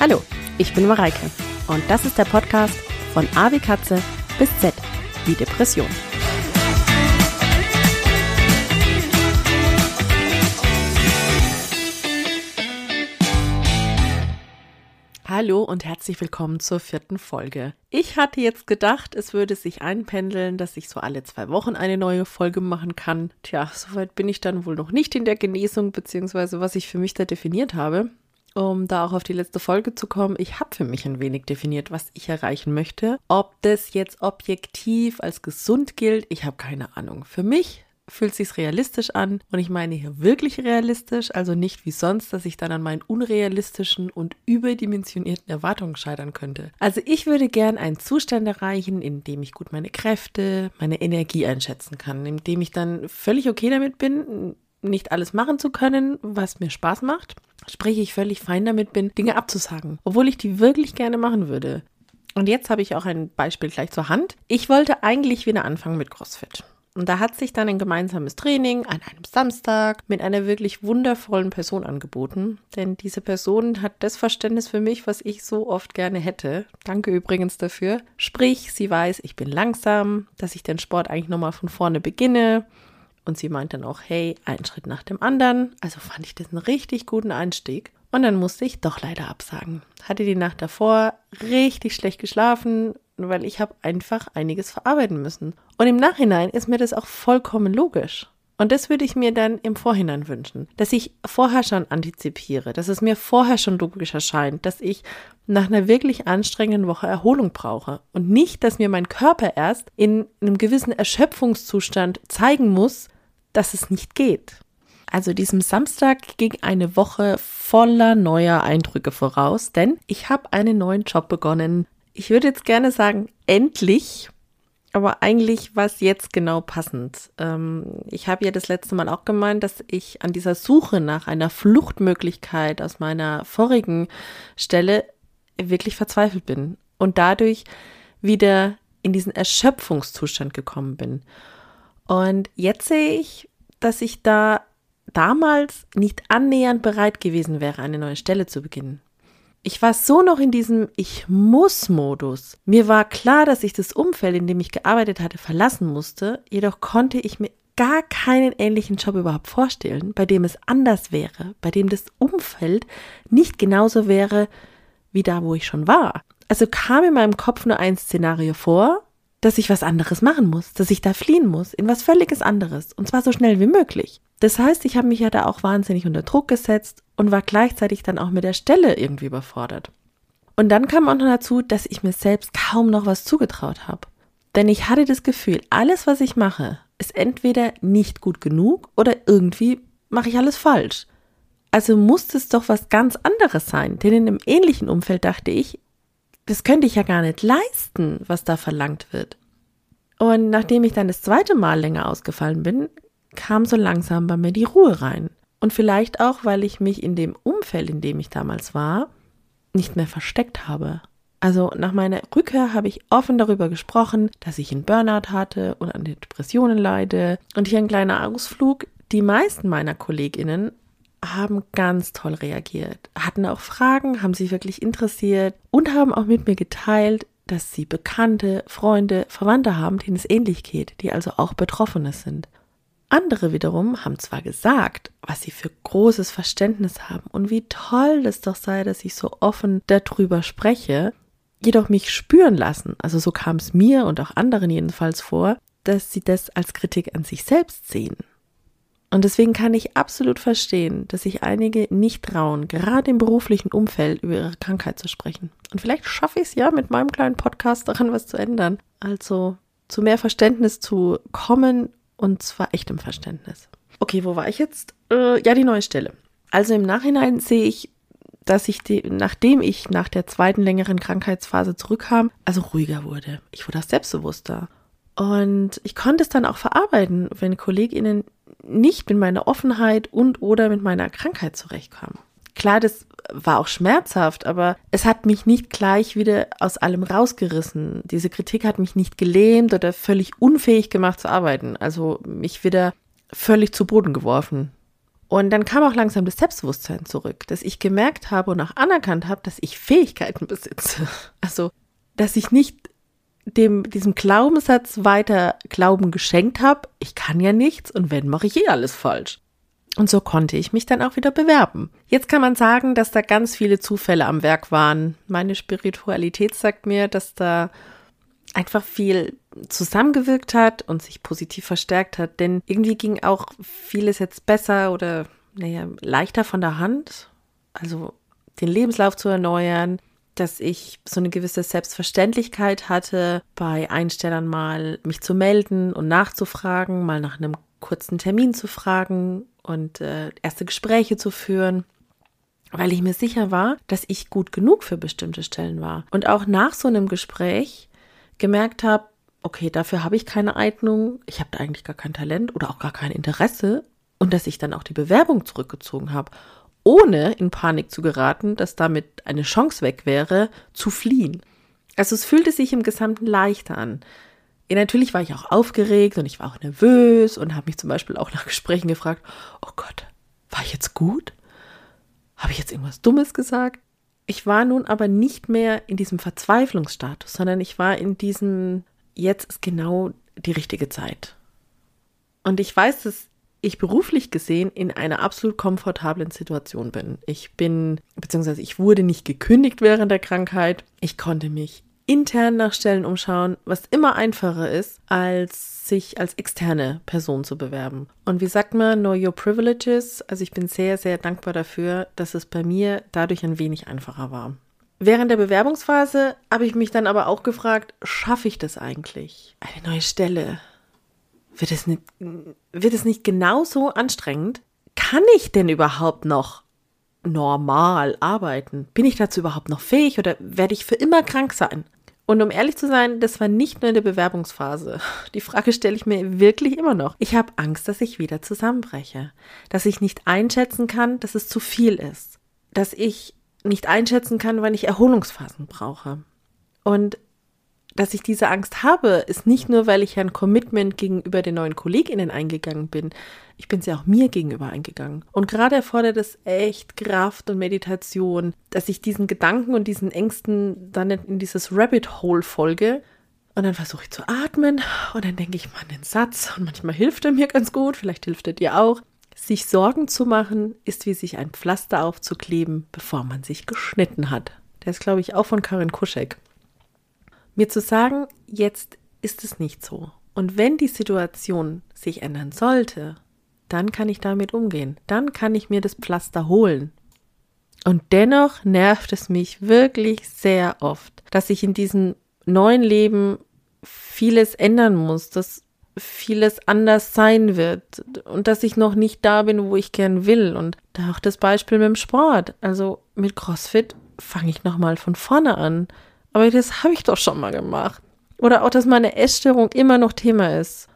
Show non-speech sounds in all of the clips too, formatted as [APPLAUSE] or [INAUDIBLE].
Hallo, ich bin Mareike und das ist der Podcast von A wie Katze bis Z wie Depression. Hallo und herzlich willkommen zur vierten Folge. Ich hatte jetzt gedacht, es würde sich einpendeln, dass ich so alle zwei Wochen eine neue Folge machen kann. Tja, soweit bin ich dann wohl noch nicht in der Genesung, beziehungsweise was ich für mich da definiert habe. Um da auch auf die letzte Folge zu kommen, ich habe für mich ein wenig definiert, was ich erreichen möchte. Ob das jetzt objektiv als gesund gilt, ich habe keine Ahnung. Für mich fühlt sich realistisch an und ich meine hier wirklich realistisch, also nicht wie sonst, dass ich dann an meinen unrealistischen und überdimensionierten Erwartungen scheitern könnte. Also ich würde gern einen Zustand erreichen, in dem ich gut meine Kräfte, meine Energie einschätzen kann, in dem ich dann völlig okay damit bin, nicht alles machen zu können, was mir Spaß macht. Sprich, ich völlig fein damit bin, Dinge abzusagen, obwohl ich die wirklich gerne machen würde. Und jetzt habe ich auch ein Beispiel gleich zur Hand. Ich wollte eigentlich wieder anfangen mit CrossFit. Und da hat sich dann ein gemeinsames Training an einem Samstag mit einer wirklich wundervollen Person angeboten. Denn diese Person hat das Verständnis für mich, was ich so oft gerne hätte. Danke übrigens dafür. Sprich, sie weiß, ich bin langsam, dass ich den Sport eigentlich nochmal von vorne beginne. Und sie meint dann auch, hey, einen Schritt nach dem anderen. Also fand ich das einen richtig guten Einstieg. Und dann musste ich doch leider absagen. Hatte die Nacht davor richtig schlecht geschlafen, weil ich habe einfach einiges verarbeiten müssen. Und im Nachhinein ist mir das auch vollkommen logisch. Und das würde ich mir dann im Vorhinein wünschen, dass ich vorher schon antizipiere, dass es mir vorher schon logisch erscheint, dass ich nach einer wirklich anstrengenden Woche Erholung brauche und nicht, dass mir mein Körper erst in einem gewissen Erschöpfungszustand zeigen muss, dass es nicht geht. Also diesem Samstag ging eine Woche voller neuer Eindrücke voraus, denn ich habe einen neuen Job begonnen. Ich würde jetzt gerne sagen, endlich, aber eigentlich war es jetzt genau passend. Ähm, ich habe ja das letzte Mal auch gemeint, dass ich an dieser Suche nach einer Fluchtmöglichkeit aus meiner vorigen Stelle wirklich verzweifelt bin und dadurch wieder in diesen Erschöpfungszustand gekommen bin. Und jetzt sehe ich, dass ich da damals nicht annähernd bereit gewesen wäre, eine neue Stelle zu beginnen. Ich war so noch in diesem Ich muss Modus. Mir war klar, dass ich das Umfeld, in dem ich gearbeitet hatte, verlassen musste, jedoch konnte ich mir gar keinen ähnlichen Job überhaupt vorstellen, bei dem es anders wäre, bei dem das Umfeld nicht genauso wäre wie da, wo ich schon war. Also kam in meinem Kopf nur ein Szenario vor, dass ich was anderes machen muss, dass ich da fliehen muss, in was völliges anderes, und zwar so schnell wie möglich. Das heißt, ich habe mich ja da auch wahnsinnig unter Druck gesetzt und war gleichzeitig dann auch mit der Stelle irgendwie überfordert. Und dann kam auch noch dazu, dass ich mir selbst kaum noch was zugetraut habe. Denn ich hatte das Gefühl, alles, was ich mache, ist entweder nicht gut genug oder irgendwie mache ich alles falsch. Also muss es doch was ganz anderes sein, denn in einem ähnlichen Umfeld dachte ich, das könnte ich ja gar nicht leisten, was da verlangt wird. Und nachdem ich dann das zweite Mal länger ausgefallen bin, kam so langsam bei mir die Ruhe rein. Und vielleicht auch, weil ich mich in dem Umfeld, in dem ich damals war, nicht mehr versteckt habe. Also nach meiner Rückkehr habe ich offen darüber gesprochen, dass ich einen Burnout hatte und an Depressionen leide. Und hier ein kleiner Ausflug. Die meisten meiner Kolleginnen haben ganz toll reagiert, hatten auch Fragen, haben sich wirklich interessiert und haben auch mit mir geteilt, dass sie Bekannte, Freunde, Verwandte haben, denen es ähnlich geht, die also auch Betroffene sind. Andere wiederum haben zwar gesagt, was sie für großes Verständnis haben und wie toll es doch sei, dass ich so offen darüber spreche, jedoch mich spüren lassen, also so kam es mir und auch anderen jedenfalls vor, dass sie das als Kritik an sich selbst sehen. Und deswegen kann ich absolut verstehen, dass sich einige nicht trauen, gerade im beruflichen Umfeld über ihre Krankheit zu sprechen. Und vielleicht schaffe ich es ja mit meinem kleinen Podcast daran was zu ändern. Also zu mehr Verständnis zu kommen und zwar echtem Verständnis. Okay, wo war ich jetzt? Äh, ja, die neue Stelle. Also im Nachhinein sehe ich, dass ich, die, nachdem ich nach der zweiten längeren Krankheitsphase zurückkam, also ruhiger wurde. Ich wurde auch selbstbewusster. Und ich konnte es dann auch verarbeiten, wenn KollegInnen nicht mit meiner Offenheit und oder mit meiner Krankheit zurechtkamen. Klar, das war auch schmerzhaft, aber es hat mich nicht gleich wieder aus allem rausgerissen. Diese Kritik hat mich nicht gelähmt oder völlig unfähig gemacht zu arbeiten. Also mich wieder völlig zu Boden geworfen. Und dann kam auch langsam das Selbstbewusstsein zurück, dass ich gemerkt habe und auch anerkannt habe, dass ich Fähigkeiten besitze. Also, dass ich nicht dem, diesem Glaubenssatz weiter Glauben geschenkt habe, ich kann ja nichts und wenn, mache ich eh alles falsch. Und so konnte ich mich dann auch wieder bewerben. Jetzt kann man sagen, dass da ganz viele Zufälle am Werk waren. Meine Spiritualität sagt mir, dass da einfach viel zusammengewirkt hat und sich positiv verstärkt hat. Denn irgendwie ging auch vieles jetzt besser oder, naja, leichter von der Hand. Also den Lebenslauf zu erneuern, dass ich so eine gewisse Selbstverständlichkeit hatte, bei Einstellern mal mich zu melden und nachzufragen, mal nach einem kurzen Termin zu fragen und äh, erste Gespräche zu führen, weil ich mir sicher war, dass ich gut genug für bestimmte Stellen war. Und auch nach so einem Gespräch gemerkt habe, okay, dafür habe ich keine Eignung, ich habe da eigentlich gar kein Talent oder auch gar kein Interesse und dass ich dann auch die Bewerbung zurückgezogen habe, ohne in Panik zu geraten, dass damit eine Chance weg wäre, zu fliehen. Also es fühlte sich im Gesamten leichter an. Ja, natürlich war ich auch aufgeregt und ich war auch nervös und habe mich zum Beispiel auch nach Gesprächen gefragt, oh Gott, war ich jetzt gut? Habe ich jetzt irgendwas Dummes gesagt? Ich war nun aber nicht mehr in diesem Verzweiflungsstatus, sondern ich war in diesem, jetzt ist genau die richtige Zeit. Und ich weiß, dass ich beruflich gesehen in einer absolut komfortablen Situation bin. Ich bin, beziehungsweise ich wurde nicht gekündigt während der Krankheit. Ich konnte mich intern nach Stellen umschauen, was immer einfacher ist, als sich als externe Person zu bewerben. Und wie sagt man, know your privileges? Also ich bin sehr, sehr dankbar dafür, dass es bei mir dadurch ein wenig einfacher war. Während der Bewerbungsphase habe ich mich dann aber auch gefragt, schaffe ich das eigentlich? Eine neue Stelle. Wird es nicht, wird es nicht genauso anstrengend? Kann ich denn überhaupt noch normal arbeiten? Bin ich dazu überhaupt noch fähig oder werde ich für immer krank sein? Und um ehrlich zu sein, das war nicht nur in der Bewerbungsphase. [LAUGHS] Die Frage stelle ich mir wirklich immer noch. Ich habe Angst, dass ich wieder zusammenbreche, dass ich nicht einschätzen kann, dass es zu viel ist, dass ich nicht einschätzen kann, wann ich Erholungsphasen brauche. Und dass ich diese Angst habe, ist nicht nur, weil ich ein Commitment gegenüber den neuen KollegInnen eingegangen bin. Ich bin sie auch mir gegenüber eingegangen. Und gerade erfordert es echt Kraft und Meditation, dass ich diesen Gedanken und diesen Ängsten dann in dieses Rabbit Hole folge. Und dann versuche ich zu atmen und dann denke ich mal einen Satz und manchmal hilft er mir ganz gut, vielleicht hilft er dir auch. Sich Sorgen zu machen, ist wie sich ein Pflaster aufzukleben, bevor man sich geschnitten hat. Der ist, glaube ich, auch von Karin Kuschek. Mir zu sagen, jetzt ist es nicht so. Und wenn die Situation sich ändern sollte, dann kann ich damit umgehen. Dann kann ich mir das Pflaster holen. Und dennoch nervt es mich wirklich sehr oft, dass ich in diesem neuen Leben vieles ändern muss, dass vieles anders sein wird und dass ich noch nicht da bin, wo ich gern will. Und da auch das Beispiel mit dem Sport. Also mit CrossFit fange ich nochmal von vorne an. Aber das habe ich doch schon mal gemacht. Oder auch, dass meine Essstörung immer noch Thema ist.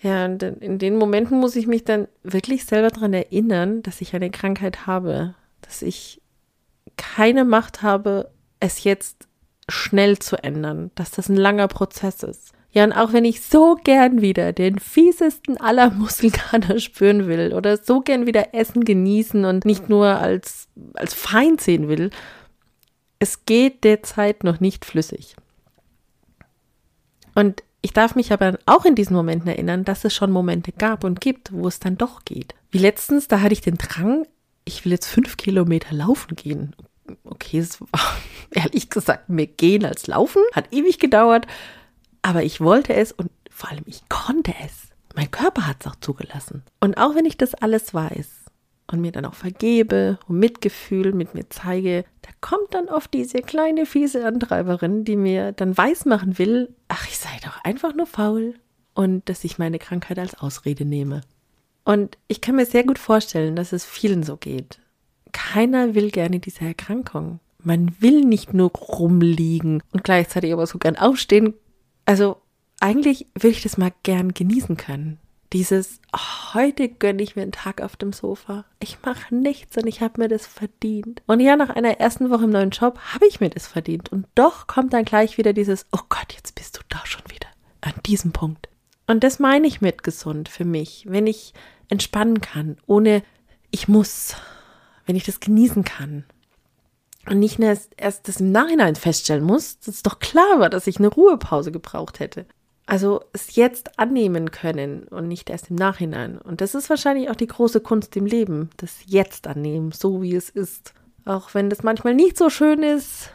Ja, und in den Momenten muss ich mich dann wirklich selber daran erinnern, dass ich eine Krankheit habe, dass ich keine Macht habe, es jetzt schnell zu ändern, dass das ein langer Prozess ist. Ja, und auch wenn ich so gern wieder den fiesesten aller [LAUGHS] Muskelkater spüren will oder so gern wieder Essen genießen und nicht nur als, als Feind sehen will, es geht derzeit noch nicht flüssig. Und ich darf mich aber auch in diesen Momenten erinnern, dass es schon Momente gab und gibt, wo es dann doch geht. Wie letztens, da hatte ich den Drang, ich will jetzt fünf Kilometer laufen gehen. Okay, es war [LAUGHS] ehrlich gesagt mehr gehen als laufen, hat ewig gedauert, aber ich wollte es und vor allem ich konnte es. Mein Körper hat es auch zugelassen. Und auch wenn ich das alles weiß, und mir dann auch vergebe und Mitgefühl mit mir zeige, da kommt dann oft diese kleine fiese Antreiberin, die mir dann weismachen will, ach, ich sei doch einfach nur faul und dass ich meine Krankheit als Ausrede nehme. Und ich kann mir sehr gut vorstellen, dass es vielen so geht. Keiner will gerne diese Erkrankung. Man will nicht nur rumliegen und gleichzeitig aber so gern aufstehen. Also eigentlich will ich das mal gern genießen können. Dieses, oh, heute gönne ich mir einen Tag auf dem Sofa. Ich mache nichts und ich habe mir das verdient. Und ja, nach einer ersten Woche im neuen Job habe ich mir das verdient. Und doch kommt dann gleich wieder dieses, oh Gott, jetzt bist du da schon wieder. An diesem Punkt. Und das meine ich mit gesund für mich, wenn ich entspannen kann, ohne ich muss, wenn ich das genießen kann und nicht erst, erst das im Nachhinein feststellen muss, dass es doch klar war, dass ich eine Ruhepause gebraucht hätte. Also es jetzt annehmen können und nicht erst im Nachhinein. Und das ist wahrscheinlich auch die große Kunst im Leben, das Jetzt annehmen, so wie es ist. Auch wenn das manchmal nicht so schön ist,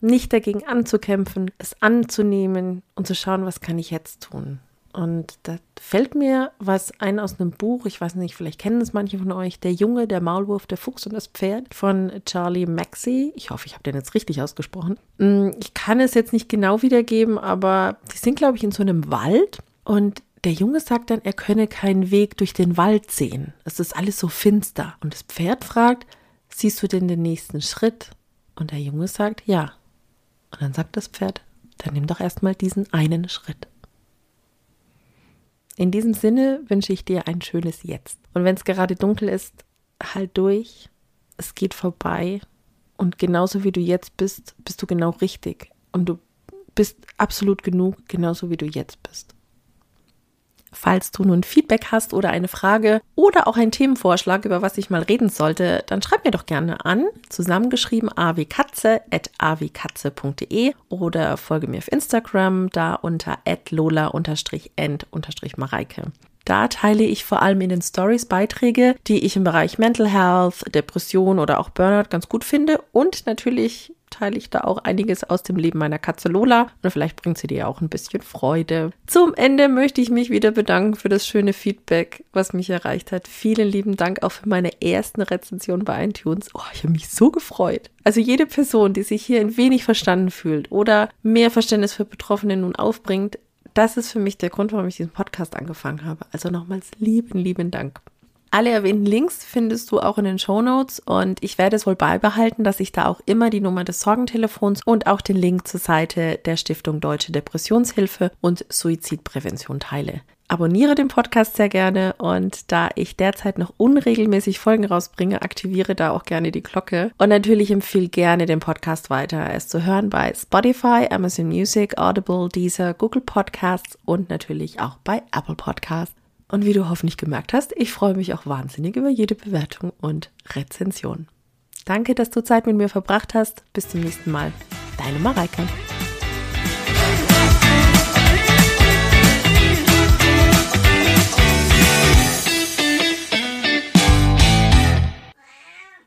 nicht dagegen anzukämpfen, es anzunehmen und zu schauen, was kann ich jetzt tun. Und da fällt mir was ein aus einem Buch, ich weiß nicht, vielleicht kennen es manche von euch, Der Junge, der Maulwurf, der Fuchs und das Pferd von Charlie Maxey. Ich hoffe, ich habe den jetzt richtig ausgesprochen. Mm, ich kann es jetzt nicht genau wiedergeben, aber die sind, glaube ich, in so einem Wald und der Junge sagt dann, er könne keinen Weg durch den Wald sehen. Es ist alles so finster. Und das Pferd fragt, siehst du denn den nächsten Schritt? Und der Junge sagt, ja. Und dann sagt das Pferd, dann nimm doch erstmal diesen einen Schritt. In diesem Sinne wünsche ich dir ein schönes Jetzt. Und wenn es gerade dunkel ist, halt durch. Es geht vorbei. Und genauso wie du jetzt bist, bist du genau richtig. Und du bist absolut genug, genauso wie du jetzt bist. Falls du nun Feedback hast oder eine Frage oder auch einen Themenvorschlag, über was ich mal reden sollte, dann schreib mir doch gerne an, zusammengeschrieben awkatze.awkatze.de oder folge mir auf Instagram, da unter lola-end-mareike. Da teile ich vor allem in den Stories Beiträge, die ich im Bereich Mental Health, Depression oder auch Burnout ganz gut finde und natürlich teile ich da auch einiges aus dem Leben meiner Katze Lola und vielleicht bringt sie dir auch ein bisschen Freude. Zum Ende möchte ich mich wieder bedanken für das schöne Feedback, was mich erreicht hat. Vielen lieben Dank auch für meine ersten Rezensionen bei iTunes. Oh, ich habe mich so gefreut. Also jede Person, die sich hier ein wenig verstanden fühlt oder mehr Verständnis für Betroffene nun aufbringt, das ist für mich der Grund, warum ich diesen Podcast angefangen habe. Also nochmals lieben, lieben Dank. Alle erwähnten Links findest du auch in den Show Notes und ich werde es wohl beibehalten, dass ich da auch immer die Nummer des Sorgentelefons und auch den Link zur Seite der Stiftung Deutsche Depressionshilfe und Suizidprävention teile. Abonniere den Podcast sehr gerne und da ich derzeit noch unregelmäßig Folgen rausbringe, aktiviere da auch gerne die Glocke und natürlich empfehle gerne den Podcast weiter. Er ist zu hören bei Spotify, Amazon Music, Audible, Deezer, Google Podcasts und natürlich auch bei Apple Podcasts. Und wie du hoffentlich gemerkt hast, ich freue mich auch wahnsinnig über jede Bewertung und Rezension. Danke, dass du Zeit mit mir verbracht hast. Bis zum nächsten Mal. Deine Mareike.